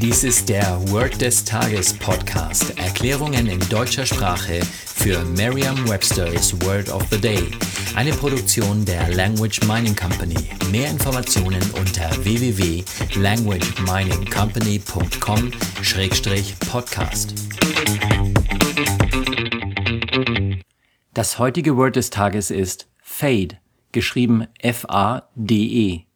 Dies ist der Word des Tages Podcast. Erklärungen in deutscher Sprache für Merriam-Webster's Word of the Day. Eine Produktion der Language Mining Company. Mehr Informationen unter www.languageminingcompany.com-podcast. Das heutige Word des Tages ist Fade, geschrieben F-A-D-E.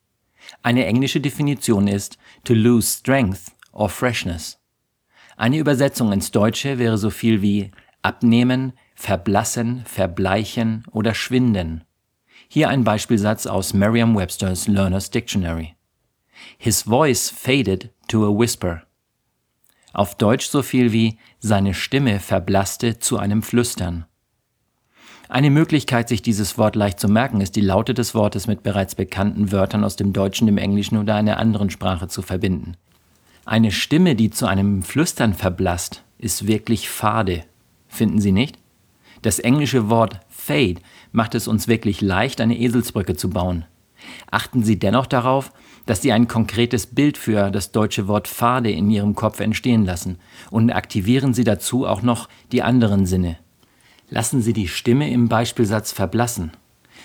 Eine englische Definition ist to lose strength or freshness. Eine Übersetzung ins Deutsche wäre so viel wie abnehmen, verblassen, verbleichen oder schwinden. Hier ein Beispielsatz aus Merriam-Webster's Learner's Dictionary. His voice faded to a whisper. Auf Deutsch so viel wie seine Stimme verblasste zu einem Flüstern. Eine Möglichkeit, sich dieses Wort leicht zu merken, ist die Laute des Wortes mit bereits bekannten Wörtern aus dem Deutschen, dem Englischen oder einer anderen Sprache zu verbinden. Eine Stimme, die zu einem Flüstern verblasst, ist wirklich fade. Finden Sie nicht? Das englische Wort fade macht es uns wirklich leicht, eine Eselsbrücke zu bauen. Achten Sie dennoch darauf, dass Sie ein konkretes Bild für das deutsche Wort fade in Ihrem Kopf entstehen lassen und aktivieren Sie dazu auch noch die anderen Sinne. Lassen Sie die Stimme im Beispielsatz verblassen.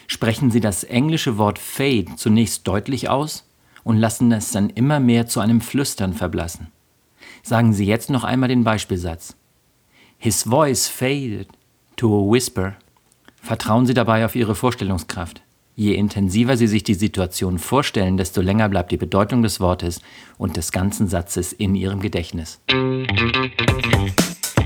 Sprechen Sie das englische Wort fade zunächst deutlich aus und lassen es dann immer mehr zu einem Flüstern verblassen. Sagen Sie jetzt noch einmal den Beispielsatz. His voice faded to a whisper. Vertrauen Sie dabei auf Ihre Vorstellungskraft. Je intensiver Sie sich die Situation vorstellen, desto länger bleibt die Bedeutung des Wortes und des ganzen Satzes in Ihrem Gedächtnis.